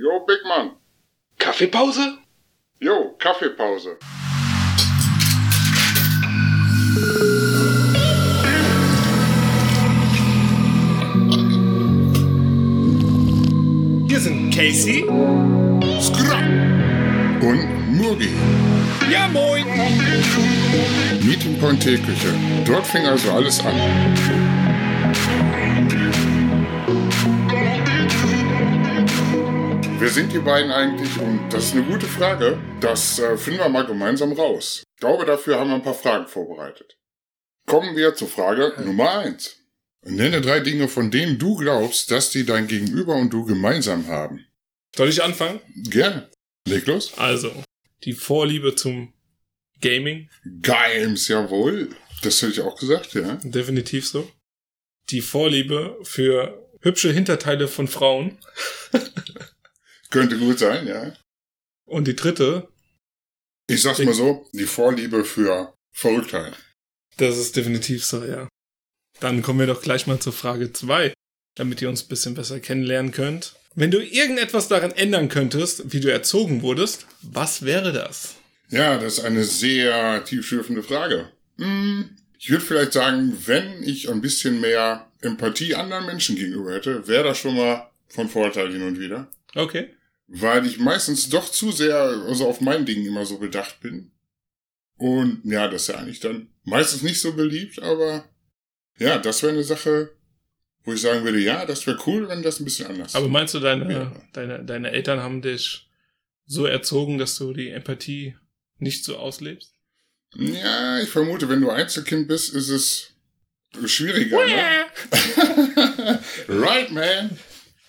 Jo, Big Mann. Kaffeepause? Jo, Kaffeepause. Hier sind Casey. Skra. Und Murgi. Ja, moin. Meeting Point Teeküche. Dort fing also alles an. Wer sind die beiden eigentlich? Und das ist eine gute Frage. Das äh, finden wir mal gemeinsam raus. Ich glaube, dafür haben wir ein paar Fragen vorbereitet. Kommen wir zur Frage Nummer eins. Nenne drei Dinge, von denen du glaubst, dass die dein Gegenüber und du gemeinsam haben. Soll ich anfangen? Gerne. Leg los. Also, die Vorliebe zum Gaming, Games, jawohl. Das hätte ich auch gesagt, ja. definitiv so. Die Vorliebe für hübsche Hinterteile von Frauen. Könnte gut sein, ja. Und die dritte, Ich sag's mal so, die Vorliebe für Verrücktheit. das ist definitiv so, ja. Dann kommen wir doch gleich mal zur Frage zwei, damit ihr uns ein bisschen besser kennenlernen könnt. Wenn du irgendetwas daran ändern könntest, wie du erzogen wurdest, was wäre das? Ja, das ist eine sehr tiefschürfende Frage. Hm, ich würde vielleicht sagen, wenn ich ein bisschen mehr Empathie anderen Menschen gegenüber hätte, wäre das schon mal von Vorteil hin und wieder. Okay. Weil ich meistens doch zu sehr also auf mein Ding immer so bedacht bin. Und ja, das ist ja eigentlich dann meistens nicht so beliebt, aber ja, das wäre eine Sache, wo ich sagen würde, ja, das wäre cool, wenn das ein bisschen anders Aber meinst du, deine, Ja. deine, deine Eltern haben dich so erzogen, dass du die Empathie nicht so auslebst? Ja, ich vermute, wenn du Einzelkind bist, ist es schwieriger. Ne? right, man.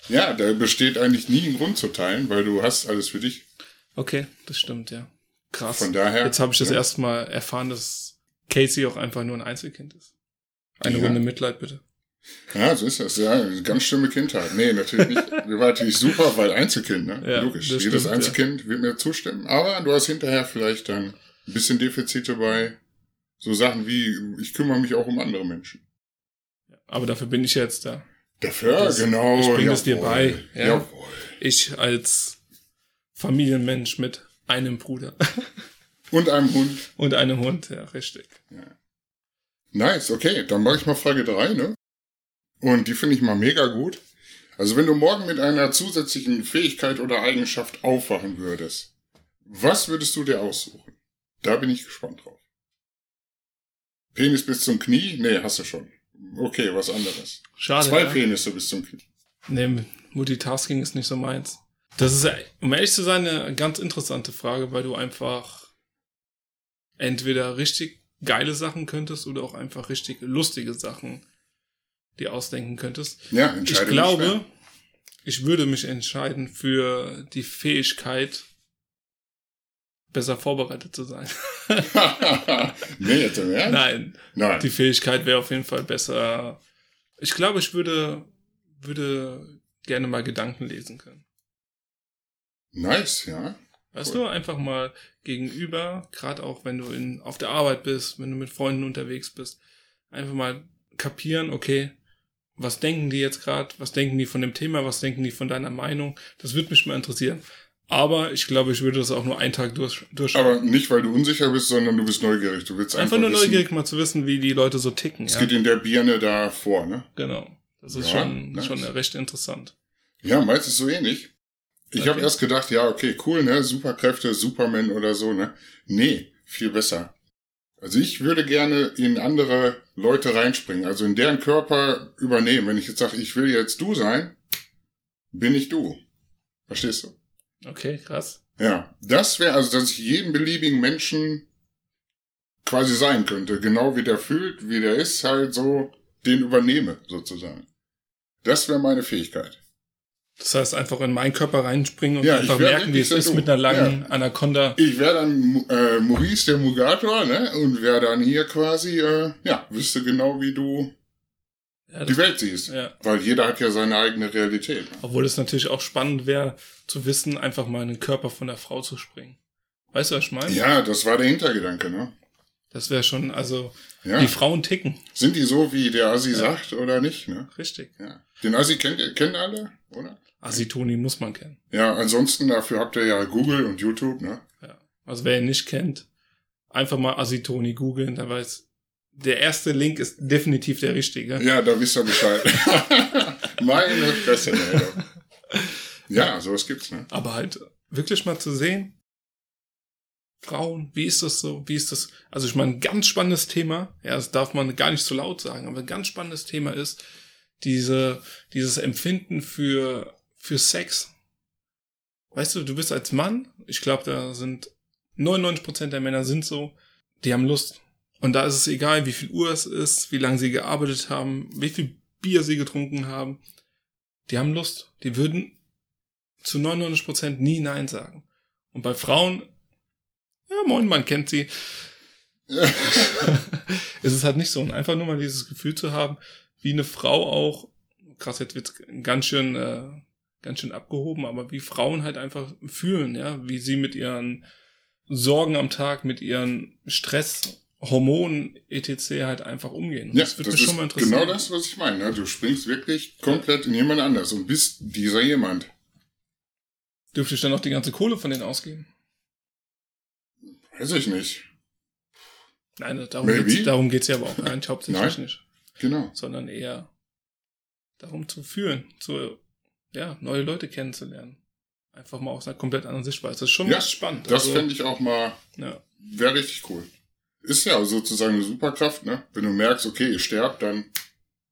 Ja, da besteht eigentlich nie ein Grund zu teilen, weil du hast alles für dich. Okay, das stimmt, ja. Krass. Von daher. Jetzt habe ich das ja. erste Mal erfahren, dass Casey auch einfach nur ein Einzelkind ist. Eine Ja. Runde Mitleid, bitte. Ja, so ist das. Ja, eine ganz schlimme Kindheit. Nee, natürlich nicht. Wir waren natürlich super, weil Einzelkind, ne? Ja, Logisch. Jedes stimmt, Einzelkind wird mir zustimmen. Aber du hast hinterher vielleicht dann ein bisschen Defizite bei so Sachen wie, ich kümmere mich auch um andere Menschen. Aber dafür bin ich jetzt da. Dafür, Das- genau. ich bring es dir jawohl, bei, ja. Jawohl. Ich als Familienmensch mit einem Bruder Und einem Hund. und einem Hund, ja, richtig. Nice, okay, dann mache ich mal Frage 3, ne? Und die finde ich mal mega gut. Also wenn du morgen mit einer zusätzlichen Fähigkeit oder Eigenschaft aufwachen würdest, was würdest du dir aussuchen? Da bin ich gespannt drauf. Penis bis zum Knie? Nee, hast du schon. Okay, was anderes. Schade. Zwei ja. Penisse bis zum Knie. Nee, Multitasking ist nicht so meins. Das ist, um ehrlich zu sein, eine ganz interessante Frage, weil du einfach entweder richtig geile Sachen könntest oder auch einfach richtig lustige Sachen dir ausdenken könntest. Ja, Ich entscheide mich glaube, ich würde mich entscheiden für die Fähigkeit, besser vorbereitet zu sein. nee, jetzt im Ernst? Nein, Nein. die Fähigkeit wäre auf jeden Fall besser. Ich glaube, ich würde, würde gerne mal Gedanken lesen können. Nice, ja. Weißt Cool. du, einfach mal gegenüber, gerade auch wenn du in, auf der Arbeit bist, wenn du mit Freunden unterwegs bist, einfach mal kapieren, okay, was denken die jetzt gerade, was denken die von dem Thema, was denken die von deiner Meinung, das würde mich mal interessieren. Aber ich glaube, ich würde das auch nur einen Tag durch, durchschauen. Aber nicht, weil du unsicher bist, sondern du bist neugierig. Du willst einfach, einfach nur wissen, neugierig mal zu wissen, wie die Leute so ticken. Es Ja? geht in der Birne da vor, ne? Genau. Das ist Ja, schon, nice. schon recht interessant. Ja, meistens so ähnlich. Ich Okay. habe erst gedacht, ja, okay, cool, ne? Superkräfte, Superman oder so, ne? Nee, viel besser. Also ich würde gerne in andere Leute reinspringen, also in deren Körper übernehmen. Wenn ich jetzt sage, ich will jetzt du sein, bin ich du. Verstehst du? Okay, krass. Ja, das wäre also, dass ich jeden beliebigen Menschen quasi sein könnte, genau wie der fühlt, wie der ist, halt so den übernehme, sozusagen. Das wäre meine Fähigkeit. Das heißt, einfach in meinen Körper reinspringen und Ja, einfach merken, wie es ist so mit einer du. langen Anaconda. Ich wäre dann äh, Maurice der Mugator, ne? Und wäre dann hier quasi, äh, ja, wüsste genau, wie du Ja, die Welt siehst. ja. Weil jeder hat ja seine eigene Realität. Obwohl es natürlich auch spannend wäre, zu wissen, einfach mal in den Körper von der Frau zu springen. Weißt du, was ich meine? Ja, das war der Hintergedanke, ne? Das wäre schon, also Ja. die Frauen ticken. Sind die so, wie der Assi sagt, oder nicht? Ne? Richtig. Ja. Den Assi kennt, kennen alle, oder? Asitoni muss man kennen. Ja, ansonsten dafür habt ihr ja Google und YouTube, ne? Ja. Also wer ihn nicht kennt, einfach mal Asitoni googeln, der weiß, der erste Link ist definitiv der richtige. Ja, da wisst ihr Bescheid. Meine Fresse, Alter. Ja, sowas gibt's, ne? Aber halt wirklich mal zu sehen, Frauen, wie ist das so? Wie ist das? Also ich meine, ein ganz spannendes Thema, ja, das darf man gar nicht so laut sagen, aber ein ganz spannendes Thema ist diese, dieses Empfinden für, für Sex. Weißt du, du bist als Mann, ich glaube, da sind 99% der Männer sind so, die haben Lust. Und da ist es egal, wie viel Uhr es ist, wie lange sie gearbeitet haben, wie viel Bier sie getrunken haben. Die haben Lust. Die würden zu 99% nie Nein sagen. Und bei Frauen, ja moin, man kennt sie, ist es halt nicht so. Und einfach nur mal dieses Gefühl zu haben, wie eine Frau auch, krass, jetzt wird's ganz schön, äh, ganz schön abgehoben, aber wie Frauen halt einfach fühlen, ja, wie sie mit ihren Sorgen am Tag, mit ihren Stress, Hormonen, etc. halt einfach umgehen. Ja, das das, wird mich ist schon mal interessieren. genau das, was ich meine. Ne? Du springst wirklich komplett in jemand anders und bist dieser jemand. Dürfte ich dann noch die ganze Kohle von denen ausgeben? Weiß ich nicht. Nein, darum Maybe. geht's, darum geht's ja aber auch gar nicht, hauptsächlich Nein. nicht. Genau. Sondern eher darum zu fühlen, zu, ja, neue Leute kennenzulernen. Einfach mal aus einer komplett anderen Sichtweise. Das ist schon Ja, spannend. Das Also, fände ich auch mal, ja. wäre richtig cool. Ist ja sozusagen eine Superkraft, ne? Wenn du merkst, okay, ich sterb, dann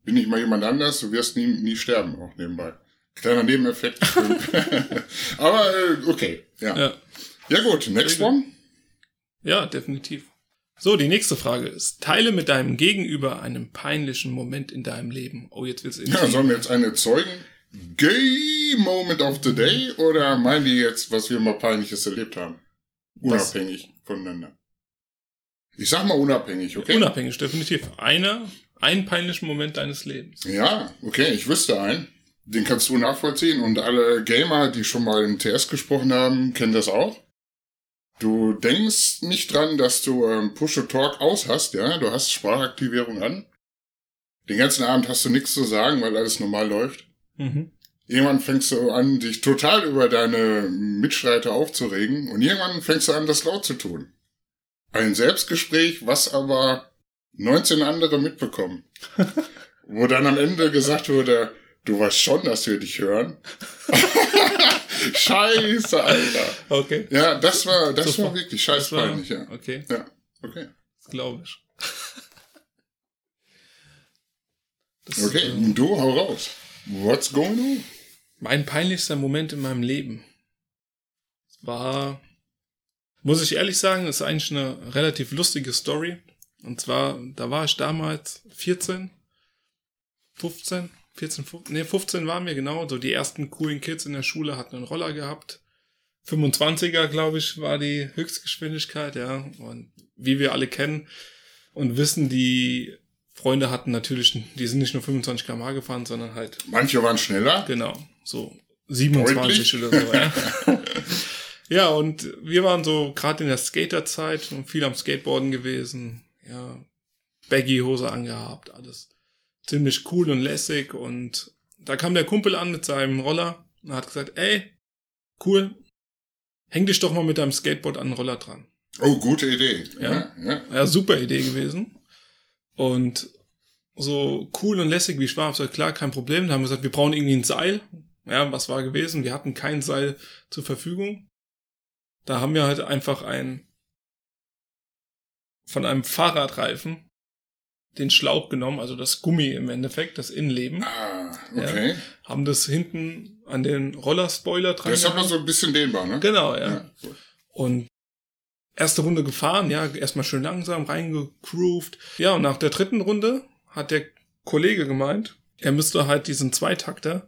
bin ich mal jemand anders, du wirst nie, nie sterben, auch nebenbei. Kleiner Nebeneffekt. Aber äh, okay, ja. ja. ja. gut, next one. Ja, definitiv. So, die nächste Frage ist, teile mit deinem Gegenüber einen peinlichen Moment in deinem Leben. Oh, jetzt wird's Ja, sollen wir jetzt eine Zeugen Gay Moment of the Day oder meinen die jetzt, was wir mal peinliches erlebt haben? Was? Unabhängig voneinander. Ich sag mal unabhängig, okay? Unabhängig, definitiv. Einer, einen peinlichen Moment deines Lebens. Ja, okay, ich wüsste einen. Den kannst du nachvollziehen und alle Gamer, die schon mal im TS gesprochen haben, kennen das auch. Du denkst nicht dran, dass du ähm, Push-to-Talk aus hast, ja? Du hast Sprachaktivierung an. Den ganzen Abend hast du nichts zu sagen, weil alles normal läuft. Mhm. Irgendwann fängst du an, dich total über deine Mitstreiter aufzuregen und irgendwann fängst du an, das laut zu tun. Ein Selbstgespräch, was aber 19 andere mitbekommen. Wo dann am Ende gesagt wurde, du weißt schon, dass wir dich hören. Scheiße, Alter. Okay. Ja, das war, das Super. war wirklich scheißpeinlich, ja. Okay, Ja, okay. das glaube ich. Das, Okay, ähm, du hau raus. What's going on? Mein peinlichster Moment in meinem Leben war, muss ich ehrlich sagen, ist eigentlich eine relativ lustige Story. Und zwar, da war ich damals 14, 15, 14, 15, nee, 15 waren wir genau. So die ersten coolen Kids in der Schule hatten einen Roller gehabt. 25er, glaube ich, war die Höchstgeschwindigkeit, ja. Und wie wir alle kennen und wissen, die Freunde hatten natürlich, die sind nicht nur 25 km/h gefahren, sondern halt Manche waren schneller. Genau, so 27 oder so, ja. ja, und wir waren so gerade in der Skaterzeit und viel am Skateboarden gewesen. Ja, Baggy-Hose angehabt, alles ziemlich cool und lässig. Und da kam der Kumpel an mit seinem Roller und hat gesagt, ey, cool, häng dich doch mal mit deinem Skateboard an den Roller dran. Oh, gute Idee. Ja. Ja, ja. Ja, super Idee gewesen. Und so cool und lässig wie ich war, hab ich gesagt, klar, kein Problem. Dann haben wir gesagt, wir brauchen irgendwie ein Seil. Ja, was war gewesen? Wir hatten kein Seil zur Verfügung. Da haben wir halt einfach ein von einem Fahrradreifen den Schlauch genommen, also das Gummi im Endeffekt, das Innenleben, Ah, okay. haben das hinten an den Rollerspoiler dran. Das ist aber gehangen. so ein bisschen dehnbar, ne? Genau, ja. Ja. Und erste Runde gefahren, ja, erstmal schön langsam reingegroovt. Ja, und nach der dritten Runde hat der Kollege gemeint, er müsste halt diesen Zweitakter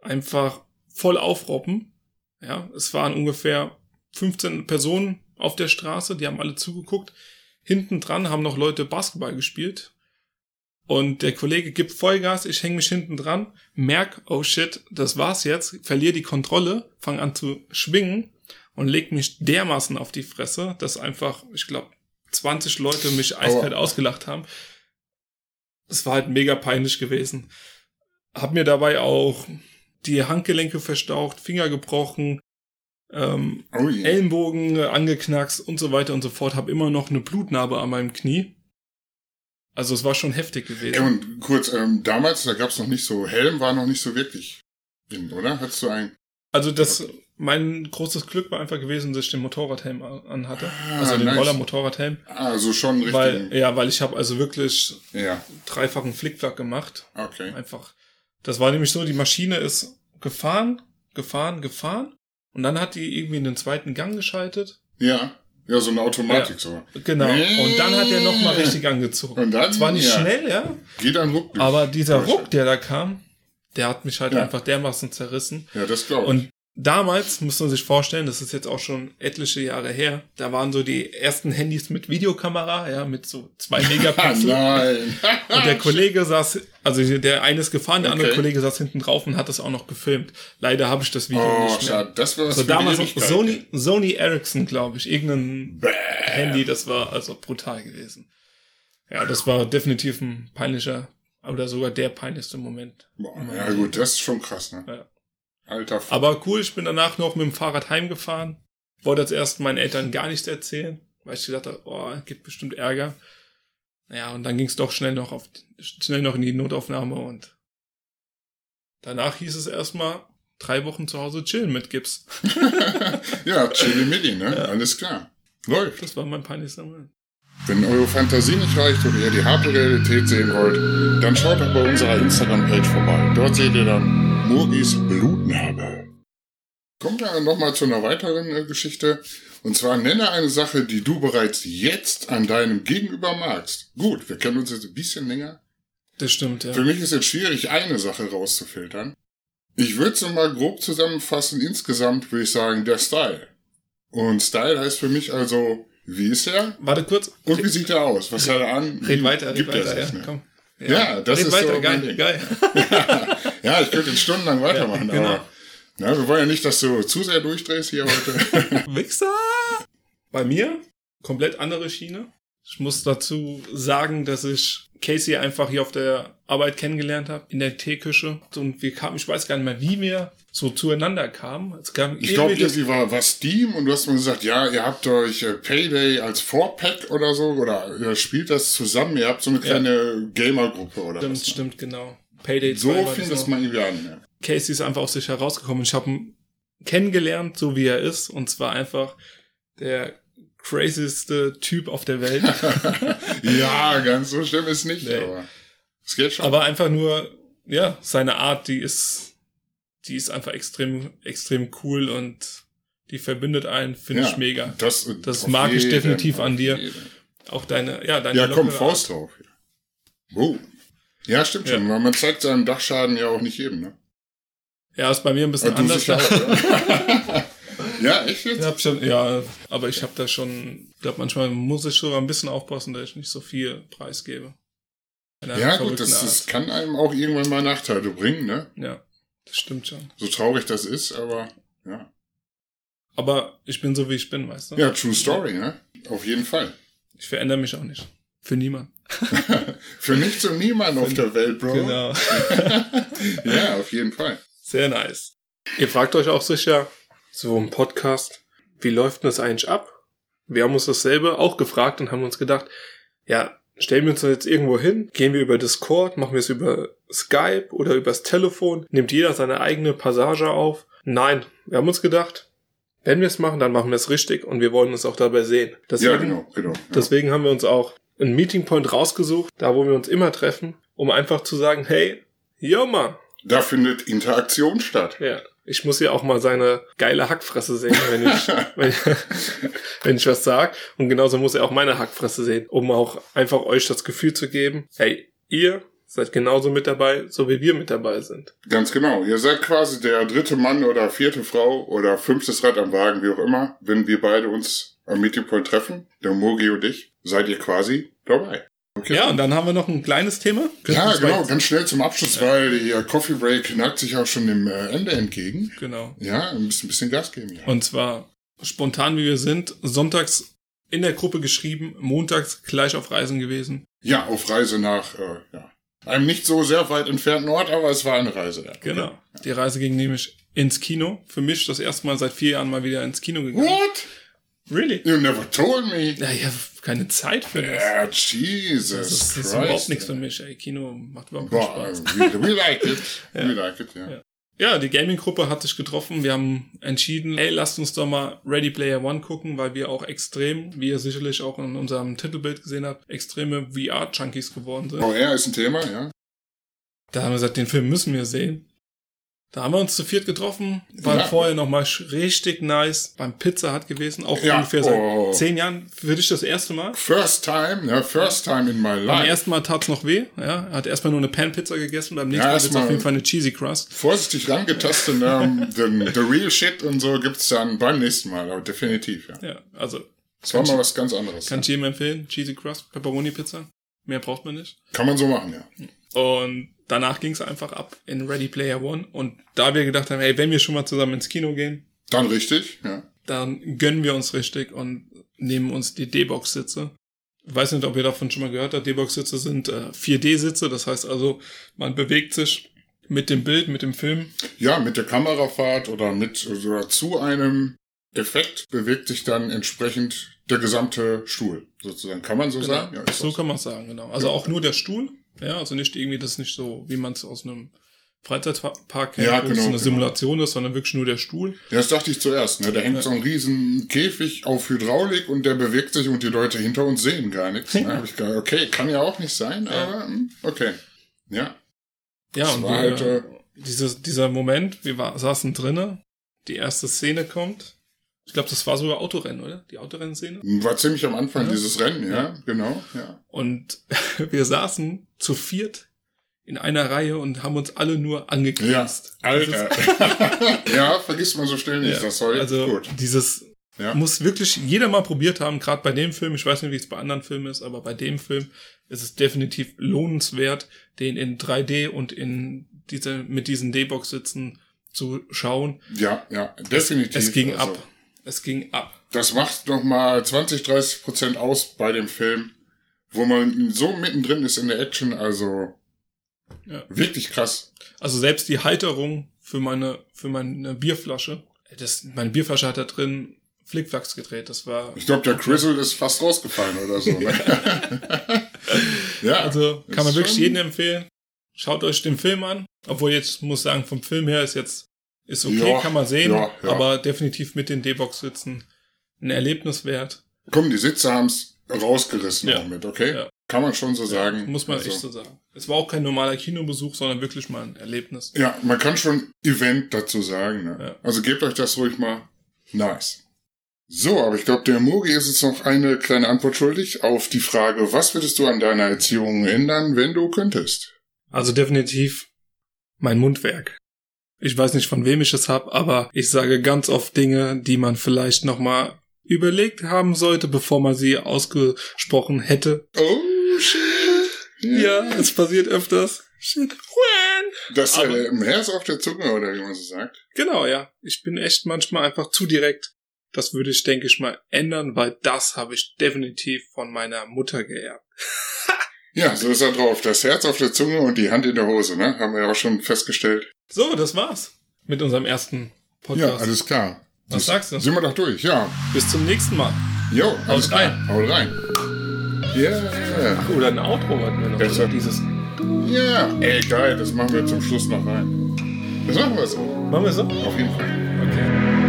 einfach voll aufroppen. Ja, es waren ungefähr 15 Personen auf der Straße, die haben alle zugeguckt. Hinten dran haben noch Leute Basketball gespielt. Und der Kollege gibt Vollgas, ich hänge mich hinten dran, merk, oh shit, das war's jetzt, verliere die Kontrolle, fang an zu schwingen und leg mich dermaßen auf die Fresse, dass einfach, ich glaube, 20 Leute mich eiskalt ausgelacht haben. Es war halt mega peinlich gewesen. Hab mir dabei auch die Handgelenke verstaucht, Finger gebrochen, ähm, Oh je. Ellenbogen äh, angeknackst und so weiter und so fort. Hab immer noch eine Blutnarbe an meinem Knie. Also es war schon heftig gewesen. Ja, und kurz, ähm, damals, da gab's noch nicht so, Helm war noch nicht so wirklich in, oder? Hattest du einen? Also das, mein großes Glück war einfach gewesen, dass ich den Motorradhelm an- anhatte. Ah, also den nice. Roller-Motorradhelm. Also schon richtig. Weil, ja, weil ich habe also wirklich ja, dreifachen Flickflack gemacht. okay. Einfach. Das war nämlich so, die Maschine ist gefahren, gefahren, gefahren. Und dann hat die irgendwie in den zweiten Gang geschaltet. Ja, ja, so eine Automatik so. Genau. Und dann hat er nochmal richtig angezogen. Und dann, Zwar nicht ja. schnell, ja. Geht dann ruck. durch. Aber dieser. Ruck, der da kam, der hat mich halt Ja. einfach dermaßen zerrissen. Ja, das glaube ich. Und damals, muss man sich vorstellen, das ist jetzt auch schon etliche Jahre her, da waren so die ersten Handys mit Videokamera, ja, mit so zwei Megapixel. nein. Und der Kollege saß, also der eine ist gefahren, der andere Okay. Kollege saß hinten drauf und hat das auch noch gefilmt. Leider habe ich das Video Oh, nicht mehr. schade. Das war was So damals. Sony, Sony Ericsson, glaube ich, irgendein Bäh. Handy, das war also brutal gewesen. Ja, das war definitiv ein peinlicher, oder sogar der peinlichste Moment. Boah, ja gut, das ist schon krass, ne? Ja. Alter F Aber cool, ich bin danach noch mit dem Fahrrad heimgefahren. Wollte jetzt erst meinen Eltern gar nichts erzählen, weil ich gedacht habe, oh, gibt bestimmt Ärger. Ja, und dann ging es doch schnell noch auf schnell noch in die Notaufnahme und danach hieß es erstmal drei Wochen zu Hause chillen mit Gips. Ja, Chili Milli, ne? Alles klar. Läuft. Das war mein peinlichster Moment. Wenn eure Fantasie nicht reicht und ihr die harte Realität sehen wollt, dann schaut doch bei unserer Instagram-Page vorbei. Dort seht ihr dann Murgis Blutnarbe. Kommen wir nochmal zu einer weiteren äh, Geschichte. Und zwar nenne eine Sache, die du bereits jetzt an deinem Gegenüber magst. Gut, wir kennen uns jetzt ein bisschen länger. Das stimmt, ja. Für mich ist es schwierig, eine Sache rauszufiltern. Ich würde es mal grob zusammenfassen. Insgesamt würde ich sagen, der Style. Und Style heißt für mich also, wie ist er? Warte kurz. Und wie sieht er aus? Was hat er an? Red weiter, red Gibt er weiter, ja. sich? Komm. Ja, das red ist weiter, so geil, mein Ding. geil. Ja, ich könnte jetzt stundenlang weitermachen, Ja, genau. aber na, wir wollen ja nicht, dass du zu sehr durchdrehst hier heute. Wichser! Bei mir komplett andere Schiene. Ich muss dazu sagen, dass ich Casey einfach hier auf der Arbeit kennengelernt habe, in der Teeküche. Und wir kamen, ich weiß gar nicht mehr, wie wir so zueinander kamen. Es kam Ich glaube, irgendwie war, war Steam und du hast mir gesagt, ja, ihr habt euch äh, Payday als Vorpack oder so oder ihr spielt das zusammen, ihr habt so eine kleine Gamer-Gruppe oder Stimmt, was. ne? stimmt, genau. Payday 2 So fing das mal irgendwie an. Ja. Casey ist einfach aus sich herausgekommen. Ich habe ihn kennengelernt, so wie er ist. Und zwar einfach der crazyste Typ auf der Welt. ja, ganz so schlimm ist nicht, Nee. aber es geht schon. Aber einfach nur, ja, seine Art, die ist, die ist einfach extrem, extrem cool und die verbindet einen, finde Ja, ich mega. Das, Das mag ich jeden, definitiv an dir. jeden. Auch deine, ja, deine Ja, komm, Faust Art. drauf. Oh. Ja, stimmt Ja. schon, weil man zeigt seinen Dachschaden ja auch nicht jedem, ne? Ja, ist bei mir ein bisschen anders. auch, ja? ja, echt Ich jetzt? hab schon, ja, aber ich habe da schon, ich glaube, manchmal muss ich sogar ein bisschen aufpassen, dass ich nicht so viel preisgebe. Ja, gut, das, das kann einem auch irgendwann mal Nachteile bringen, ne? Ja, das stimmt schon. So traurig das ist, aber ja. Aber ich bin so, wie ich bin, weißt du? Ja, true story, ne? Auf jeden Fall. Ich verändere mich auch nicht. Für niemanden. Für nichts und niemand auf der Welt, Bro. Genau. Ja, auf jeden Fall. Sehr nice. Ihr fragt euch auch sicher, so im Podcast, wie läuft denn das eigentlich ab? Wir haben uns dasselbe auch gefragt und haben uns gedacht, ja, stellen wir uns jetzt irgendwo hin, gehen wir über Discord, machen wir es über Skype oder übers Telefon, nimmt jeder seine eigene Passage auf? Nein, wir haben uns gedacht, wenn wir es machen, dann machen wir es richtig und wir wollen uns auch dabei sehen. Deswegen, Ja, genau, genau. Ja. Deswegen haben wir uns auch einen Meeting Point rausgesucht, da wo wir uns immer treffen, um einfach zu sagen, hey, yo Mann, Da findet Interaktion statt. ja, ich muss ja auch mal seine geile Hackfresse sehen, wenn ich, wenn, wenn ich was sag. Und genauso muss er auch meine Hackfresse sehen, um auch einfach euch das Gefühl zu geben, hey, ihr seid genauso mit dabei, so wie wir mit dabei sind. Ganz genau. Ihr seid quasi der dritte Mann oder vierte Frau oder fünftes Rad am Wagen, wie auch immer. Wenn wir beide uns am Meeting Point treffen, der Mogi und ich, seid ihr quasi dabei. Okay. Ja, und dann haben wir noch ein kleines Thema. Ja, genau, ganz schnell zum Abschluss, weil der Coffee Break neigt sich auch schon dem äh, Ende entgegen. Genau. Ja, ein bisschen, ein bisschen Gas geben hier. Und zwar spontan wie wir sind, sonntags in der Gruppe geschrieben, montags gleich auf Reisen gewesen. Ja, auf Reise nach, äh, ja. Einem nicht so sehr weit entfernten Ort, aber es war eine Reise. Ja. Genau. Die Reise ging nämlich ins Kino. Für mich das erste Mal seit vier Jahren mal wieder ins Kino gegangen. What? Really? You never told me. Ja, ich habe keine Zeit für das. Ja, Jesus Das ist, das ist überhaupt nichts für mich. Ey, Kino macht überhaupt Boah, Spaß. we, we like it. We like it, ja. Ja. Ja, die Gaming-Gruppe hat sich getroffen. Wir haben entschieden, ey, lasst uns doch mal Ready Player One gucken, weil wir auch extrem, wie ihr sicherlich auch in unserem Titelbild gesehen habt, extreme VR-Junkies geworden sind. Oh, er ist ein Thema, ja. Da haben wir gesagt, den Film müssen wir sehen. Da haben wir uns zu viert getroffen, war Ja. vorher nochmal richtig nice beim Pizza Hut gewesen, auch Ja, ungefähr seit oh. zehn Jahren für dich das erste Mal. First time, ja, first time in my Beim life. ersten Mal tat's noch weh, ja. Er hat erstmal nur eine Pan-Pizza gegessen, beim nächsten Ja, Mal wird's auf jeden Fall eine Cheesy Crust. Vorsichtig rangetastet, ne, the, the real shit und so gibt's dann beim nächsten Mal, aber definitiv, ja. Ja, also Das war mal was ganz anderes. kann ich jedem empfehlen. Cheesy Crust, Pepperoni Pizza. Mehr braucht man nicht. Kann man so machen, ja. Und danach ging's einfach ab in Ready Player One. Und da wir gedacht haben, hey, wenn wir schon mal zusammen ins Kino gehen, Dann richtig, ja. dann gönnen wir uns richtig und nehmen uns die D-Box-Sitze. Weiß nicht, ob ihr davon schon mal gehört habt. D-Box-Sitze sind äh, 4D-Sitze. Das heißt also, man bewegt sich mit dem Bild, mit dem Film. Ja, mit der Kamerafahrt oder mit oder zu einem Effekt bewegt sich dann entsprechend der gesamte Stuhl, sozusagen. Kann man so sagen? Ja, so das. kann man sagen, genau. Also auch nur der Stuhl. Ja, also nicht irgendwie, das ist nicht so, wie man es aus einem Freizeitpark kennt, Ja, wo es genau, eine genau. Simulation ist, sondern wirklich nur der Stuhl. Ja, das dachte ich zuerst. Ne? Da hängt so ein riesen Käfig auf Hydraulik und der bewegt sich und die Leute hinter uns sehen gar nichts. Da habe ich gedacht, okay, kann ja auch nicht sein, aber hm, okay. Ja. Ja, Das und war wir, halt, äh, dieses, dieser Moment, wir war, saßen drinnen, die erste Szene kommt. Ich glaube, das war sogar Autorennen, oder? Die Autorennszene. War ziemlich am Anfang Ja. dieses Rennen, ja, genau, ja. Und wir saßen zu viert in einer Reihe und haben uns alle nur Ja, angegrinst. Alter. ja, vergisst man so schnell nicht. Ja, das soll also gut. dieses Ja. muss wirklich jeder mal probiert haben, gerade bei dem Film. Ich weiß nicht, wie es bei anderen Filmen ist, aber bei dem Film ist es definitiv lohnenswert, den in 3D und in diese mit diesen D-Box-Sitzen zu schauen. Ja, ja, definitiv. Es ging Also, ab. Es ging ab. Das macht nochmal 20, 30 Prozent aus bei dem Film, wo man so mittendrin ist in der Action, also Ja. wirklich krass. Also selbst die Halterung für meine für meine Bierflasche, das meine Bierflasche hat da drin Flickflacks gedreht. Das war Ich glaube, der Crizzle ist fast rausgefallen oder so. Ne? ja, Also kann man wirklich jedem empfehlen. Schaut euch den Film an. Obwohl jetzt muss sagen, vom Film her ist jetzt ist okay, Ja, kann man sehen, ja, ja. aber definitiv mit den D-Box sitzen ein Erlebnis wert. komm, die Sitze haben's rausgerissen Ja. auch mit, okay? Ja. Kann man schon so sagen. Muss man also, echt so sagen. Es war auch kein normaler Kinobesuch, sondern wirklich mal ein Erlebnis. Ja, man kann schon Event dazu sagen. Ne? Ja. Also gebt euch das ruhig mal. Nice. So, aber ich glaube, der Mogi ist jetzt noch eine kleine Antwort schuldig auf die Frage, was würdest du an deiner Erziehung ändern, wenn du könntest? Also definitiv mein Mundwerk. Ich weiß nicht, von wem ich es hab, aber ich sage ganz oft Dinge, die man vielleicht nochmal überlegt haben sollte, bevor man sie ausgesprochen hätte. Oh, shit. Ja, es passiert öfters. Shit. Das Aber- äh, im Herz auf der Zunge, oder wie man so sagt. Genau, ja. Ich bin echt manchmal einfach zu direkt. Das würde ich, denke ich mal, ändern, weil das habe ich definitiv von meiner Mutter geerbt. Ja, so ist er drauf. Das Herz auf der Zunge und die Hand in der Hose, ne? Haben wir ja auch schon festgestellt. So, das war's mit unserem ersten Ja, Podcast. alles klar. Was sagst du? Sind wir doch durch, ja. Bis zum nächsten Mal. Jo, alles Haut rein. Haut rein. Ja, Oder ein Outro hatten wir noch. Besser. Oder dieses. ja. Ey, geil, das machen wir zum Schluss noch rein. Das machen wir so. Machen wir so? Auf jeden Fall. Okay.